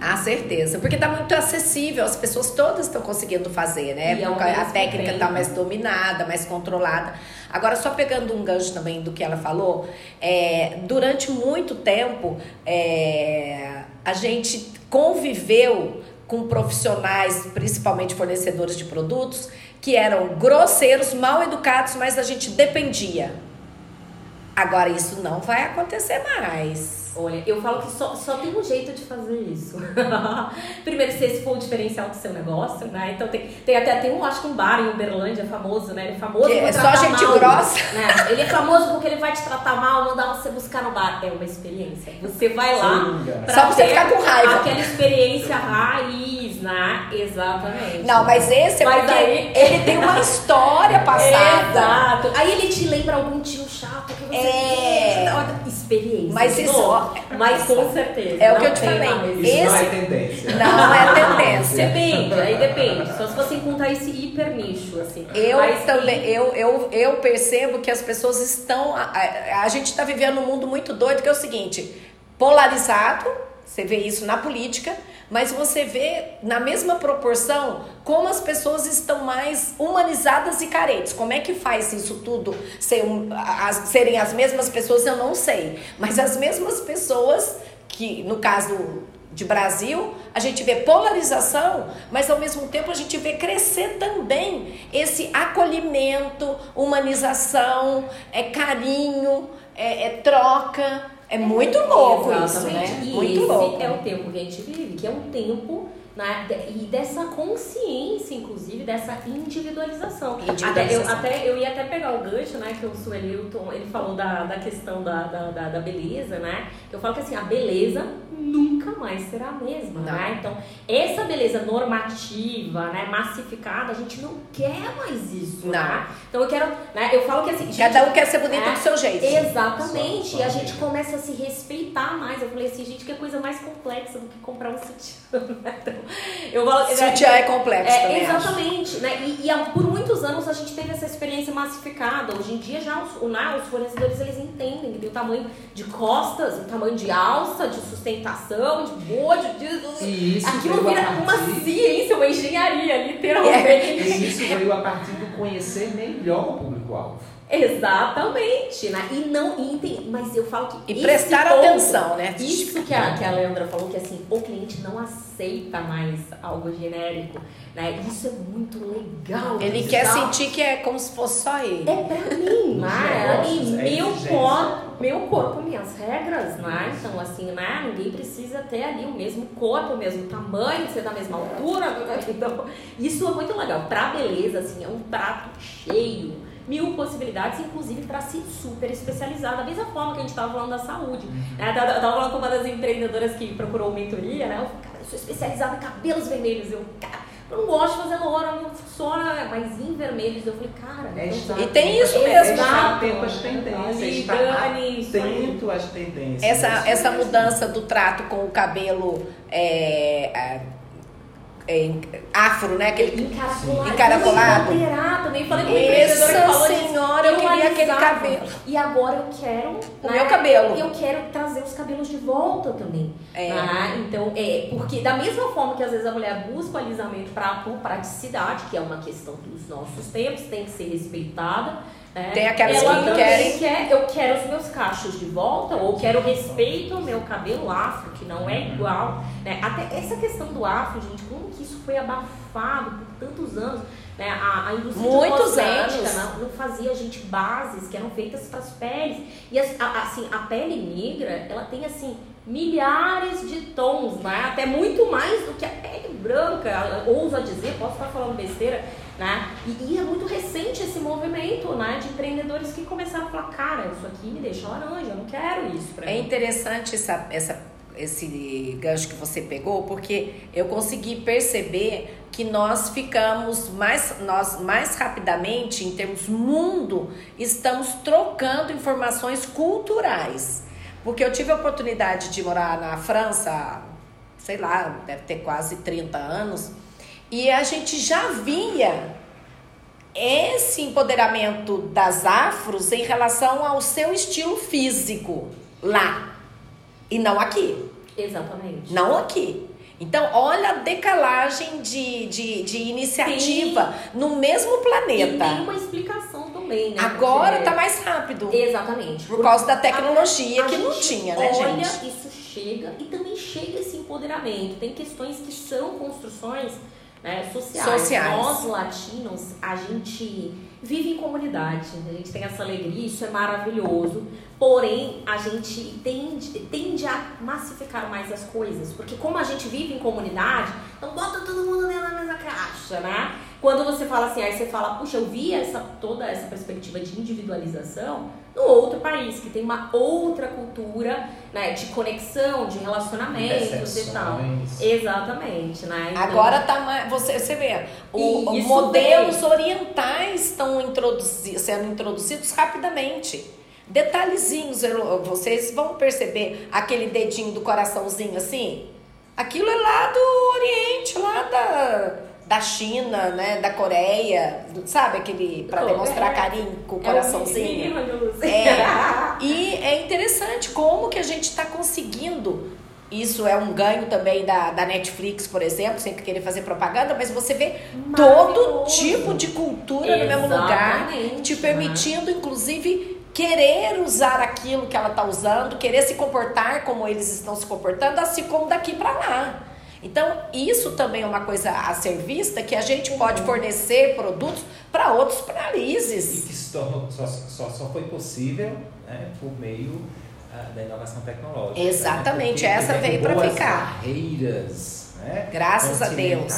Ah, certeza. Porque está muito acessível, as pessoas todas estão conseguindo fazer, né? E a técnica está mais dominada, mais controlada. Agora, só pegando um gancho também do que ela falou, é, durante muito tempo é, a gente conviveu com profissionais, principalmente fornecedores de produtos, que eram grosseiros, mal educados, mas a gente dependia. Agora, isso não vai acontecer mais. Olha, eu falo que só, só tem um jeito de fazer isso. Primeiro, se esse for o diferencial do seu negócio, né? Então tem, tem até tem um, acho que um bar em Uberlândia famoso, né? Ele é famoso que por é só gente mal, grossa. Né? Ele é famoso porque ele vai te tratar mal, mandar você buscar no bar. É uma experiência. Você vai lá pra só você ficar com raiva. Aquela experiência raiz, né? Exatamente. Não, mas esse é mas porque aí... ele tem uma história passada. Exato. Aí ele te lembra algum tio chato que você é. experiência. Mas isso, mas com certeza. É o que eu te falei. Isso Esse... não é tendência. Não é tendência. depende, aí depende. Só se você encontrar esse hiper nicho, assim. Eu Mas também, eu, eu, eu percebo que as pessoas estão. A, a, a gente está vivendo um mundo muito doido, que é o seguinte: polarizado, você vê isso na política, mas você vê na mesma proporção como as pessoas estão mais humanizadas e carentes. Como é que faz isso tudo ser as, serem as mesmas pessoas? Eu não sei. Mas as mesmas pessoas que, no caso de Brasil, a gente vê polarização, mas ao mesmo tempo a gente vê crescer também esse acolhimento, humanização, é carinho, é, é troca. É muito louco Exatamente. isso, né? E muito esse louco. é o tempo que a gente vive, que é um tempo né? e dessa consciência, inclusive, dessa individualização. individualização. Até, eu, até, eu ia até pegar o gancho, né, que o Suelilton, ele falou da, da questão da, da, da, beleza, né? Eu falo que assim, a beleza nunca mais será a mesma, não. né? Então, essa beleza normativa, né, massificada, a gente não quer mais isso, não. né? Então, eu quero, né, eu falo que assim... Gente, Cada um quer ser bonito é, do seu jeito. Exatamente, só, só e a gente começa a se respeitar mais. Eu falei assim, gente, que coisa mais complexa do que comprar um sutiã, né? Então, Eu falo, Sutiã é complexo é, também, acho. Exatamente, né? E, e há- por muitos anos a gente teve essa experiência massificada. Hoje em dia já os, o- né, os fornecedores eles entendem que tem o tamanho de costas, o tamanho de alça, de sustentação, de bojo, de... E isso Aquilo vira uma ciência, uma engenharia, É. literalmente. E isso veio a partir do conhecer melhor o público-alvo. Exatamente, né? E não e mas eu falo que E prestar ponto- atenção, né? Isso que a, que a Leandra falou, que assim, o cliente não aceita mais algo genérico, né? Isso é muito legal. Ele quer tá? sentir que é como se fosse só ele. É pra mim, né? negócios, E é meu exigência. corpo, meu corpo, minhas regras, né? Então, assim, né? Ninguém precisa ter ali o mesmo corpo, o mesmo tamanho, ser da mesma altura. Então, isso é muito legal. Pra beleza, assim, é um prato cheio. Mil possibilidades, inclusive para se super especializar, da mesma forma que a gente estava falando da saúde. Né? Eu tava tava falando com uma das empreendedoras que procurou mentoria, né? Eu falei, cara, eu sou especializada em cabelos vermelhos. Eu, cara, eu não gosto de fazer loura, não funciona, mas em vermelhos. Eu falei, cara, É então E tem isso atento- mesmo, É estar tá? atento às tendências. Isso atento às tendências. Essa, Isso essa mesmo. mudança do trato com o cabelo é, é, afro, né? Aquele, Encaracolado. Encaracolado. Também. Falei com Essa falou senhora, eu queria aquele cabelo. E agora eu quero... O meu cabelo. Eu quero trazer os cabelos de volta também. É. né? Então, é... Porque da mesma forma que às vezes a mulher busca o alisamento pra, por praticidade, que é uma questão dos nossos tempos, tem que ser respeitada. Né? Tem aquelas Ela que querem- quer, eu quero os meus cachos de volta, ou quero respeito ao meu cabelo afro, que não é igual. Né? Até essa questão do afro, gente, como que isso foi abafado por tantos anos? Né? A, a indústria Muitos anos. Não, não fazia, gente, bases que eram feitas para as peles. E as- a- assim, a pele negra, ela tem assim milhares de tons, né? Até muito mais do que a pele branca. Eu Ouso a dizer, posso estar falando besteira, né? E, e é muito recente esse movimento, né? De empreendedores que começaram a falar, cara, isso aqui me deixa laranja, eu não quero isso pra É mim. interessante essa, essa, esse gancho que você pegou, porque eu consegui perceber que nós ficamos mais, nós mais rapidamente, em termos mundo, estamos trocando informações culturais. Porque eu tive a oportunidade de morar na França, sei lá, deve ter quase 30 anos, e a gente já via esse empoderamento das afros em relação ao seu estilo físico lá e não aqui, Exatamente. não aqui. Então, olha a decalagem de, de, de iniciativa no mesmo E planeta. tem uma explicação também, né? Agora Porque- tá mais rápido. Exatamente. Por causa da tecnologia A que não tinha, né, olha, gente? isso chega e também chega esse empoderamento. Tem questões que são construções né, sociais. Sociais. Nós latinos, a gente vive em comunidade, a gente tem essa alegria, isso é maravilhoso. Porém, a gente tende, tende a massificar mais as coisas. Porque como a gente vive em comunidade, então bota todo mundo dentro da mesma caixa, né? Quando você fala assim, aí você fala, puxa, eu vi essa, toda essa perspectiva de individualização no outro país, que tem uma outra cultura né, de conexão, de relacionamentos e tal. Exatamente, né? Então, Agora tá mais. Você, você vê, o, modelos orientais estão introduzi- sendo introduzidos rapidamente. Detalhezinhos, vocês vão perceber aquele dedinho do coraçãozinho assim? Aquilo é lá do Oriente, lá da, da China, né? Da Coreia, sabe aquele. Oh, demonstrar é. carinho com o é coraçãozinho. luz. É, e é interessante como que a gente está conseguindo. Isso é um ganho também da, da Netflix, por exemplo, sem querer fazer propaganda, mas você vê todo tipo de cultura no mesmo lugar, Exatamente, te permitindo, inclusive, querer usar aquilo que ela está usando, querer se comportar como eles estão se comportando, assim como daqui para lá. Então, isso também é uma coisa a ser vista, que a gente pode fornecer produtos para outros E países. que se tornou, só, só, só foi possível né, por meio ah, da inovação tecnológica. Exatamente, né? essa veio as ficar. barreiras, né? Graças a Deus.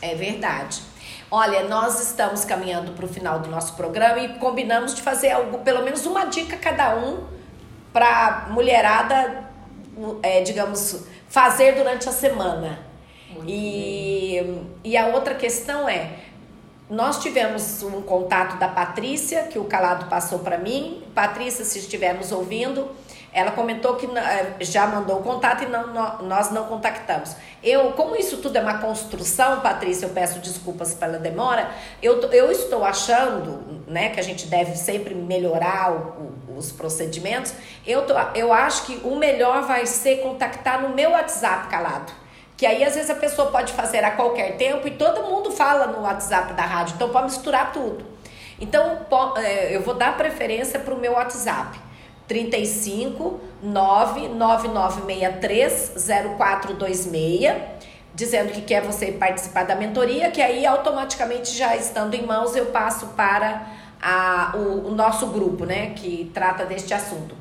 É verdade. Olha, nós estamos caminhando para o final do nosso programa e combinamos de fazer algo, pelo menos uma dica cada um para mulherada, é, digamos, fazer durante a semana. Muito E, e a outra questão é, nós tivemos um contato da Patrícia, que o Calado passou para mim. Patrícia, se estiver nos ouvindo, Ela comentou que eh, já mandou o contato e não, nós não contactamos. Eu, como isso tudo é uma construção, Patrícia, eu peço desculpas pela demora. Eu, eu estou achando, né, que a gente deve sempre melhorar o, o, os procedimentos. Eu, tô, eu acho que o melhor vai ser contactar no meu WhatsApp calado. Que aí às vezes a pessoa pode fazer a qualquer tempo e todo mundo fala no WhatsApp da rádio, então pode misturar tudo. Então é, eu vou dar preferência para o meu WhatsApp. 35 99963 0426, dizendo que quer você participar da mentoria, que aí automaticamente já estando em mãos eu passo para a, o, o nosso grupo, né, que trata deste assunto.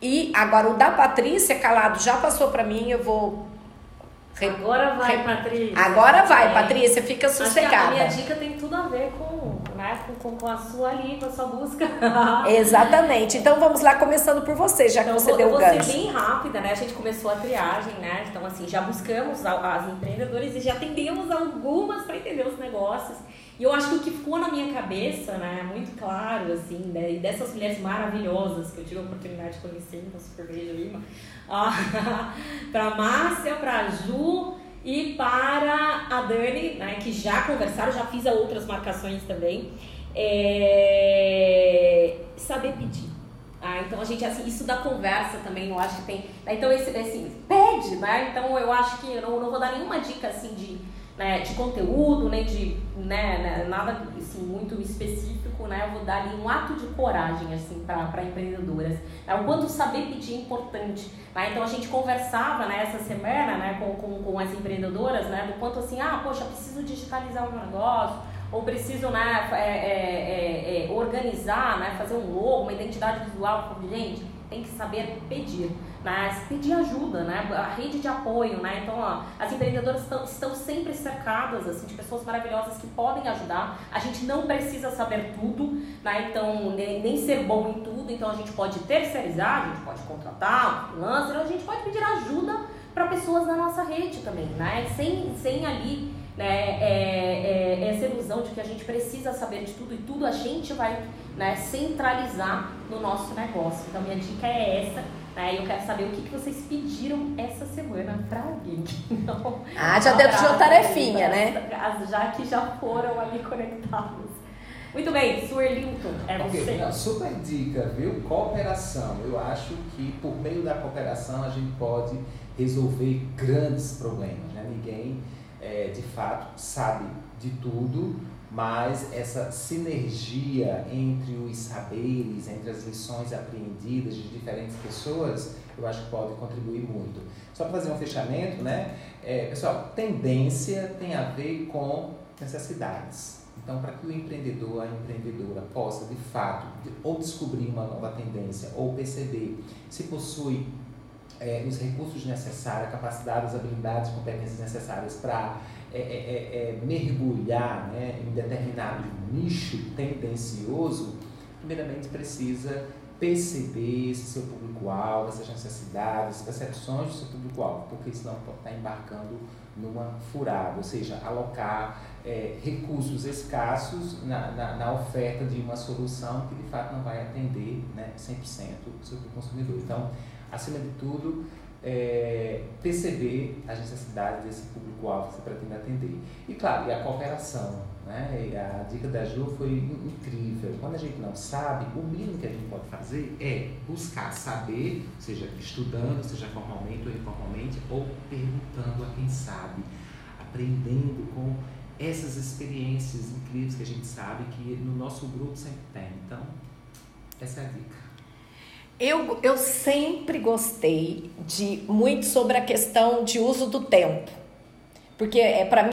E agora o da Patrícia Calado já passou para mim, eu vou Agora vai, Patrícia. Agora vai, Patrícia, fica sossegada. a minha dica tem tudo a ver com, né, com, com a sua ali, com a sua busca. Exatamente. Então vamos lá, começando por você, já então, que você deu o gancho. Eu vou ser bem rápida, né? A gente começou a triagem, né? Então, assim, já buscamos as empreendedoras e já atendemos algumas para entender os negócios. E eu acho que o que ficou na minha cabeça, né, muito claro, assim, né, e dessas mulheres maravilhosas que eu tive a oportunidade de conhecer, então super beijo, Lima, para Márcia, para Ju e para Dani, né, que já conversaram, já fiz outras marcações também, é... saber pedir. Ah, então a gente, assim, isso da conversa também, eu acho que tem. Né, então, esse, assim, pede, né? Então eu acho que eu não, não vou dar nenhuma dica assim de né, de conteúdo, nem de né, né, nada assim, muito específico, né, eu vou dar ali um ato de coragem assim, para empreendedoras. Né, o quanto saber pedir é importante. Né? Então a gente conversava né, essa semana né, com, com, com as empreendedoras né, do quanto assim, ah, poxa, preciso digitalizar o meu negócio, ou preciso né, é, é, é, é organizar, né, fazer um logo, uma identidade visual. Gente, tem que saber pedir mas pedir ajuda, né? A rede de apoio, né? Então, ó, as empreendedoras estão, estão sempre cercadas assim de pessoas maravilhosas que podem ajudar. A gente não precisa saber tudo, né? Então, nem, nem ser bom em tudo. Então, a gente pode terceirizar, a gente pode contratar um freelancer, a gente pode pedir ajuda para pessoas da nossa rede também, né? Sem, sem ali né, é, é, essa ilusão de que a gente precisa saber de tudo e tudo a gente vai né, centralizar no nosso negócio. Então, minha dica é essa Aí eu quero saber o que, que vocês pediram essa semana pra alguém. Então, ah, já deu uma tarefinha, né? Já que já foram ali conectados. Muito bem, Suerlington, é okay, você. super dica, viu? Cooperação. Eu acho que por meio da cooperação a gente pode resolver grandes problemas. Né? Ninguém, é, de fato, sabe de tudo mas essa sinergia entre os saberes, entre as lições aprendidas de diferentes pessoas, eu acho que pode contribuir muito. Só para fazer um fechamento, né? É, pessoal, tendência tem a ver com necessidades. Então, para que o empreendedor, a empreendedora possa, de fato, ou descobrir uma nova tendência, ou perceber se possui é, os recursos necessários, a capacidade, as habilidades, competências necessárias para é, é, é, é, mergulhar né, em determinado nicho tendencioso, primeiramente precisa perceber esse seu público-alvo, essas necessidades, percepções do seu público-alvo, porque senão pode estar embarcando numa furada, ou seja, alocar é, recursos escassos na, na, na, oferta de uma solução que de fato não vai atender né, 100% do seu consumidor. Então, acima de tudo, é, perceber as necessidades desse público-alvo que você pretende atender. E claro, e a cooperação. Né? A dica da Ju foi incrível. Quando a gente não sabe, o mínimo que a gente pode fazer é buscar saber, seja estudando, seja formalmente ou informalmente, ou perguntando a quem sabe, aprendendo com essas experiências incríveis que a gente sabe que no nosso grupo sempre tem. Então, essa é a dica. Eu, eu sempre gostei de muito sobre a questão de uso do tempo. Porque é para mim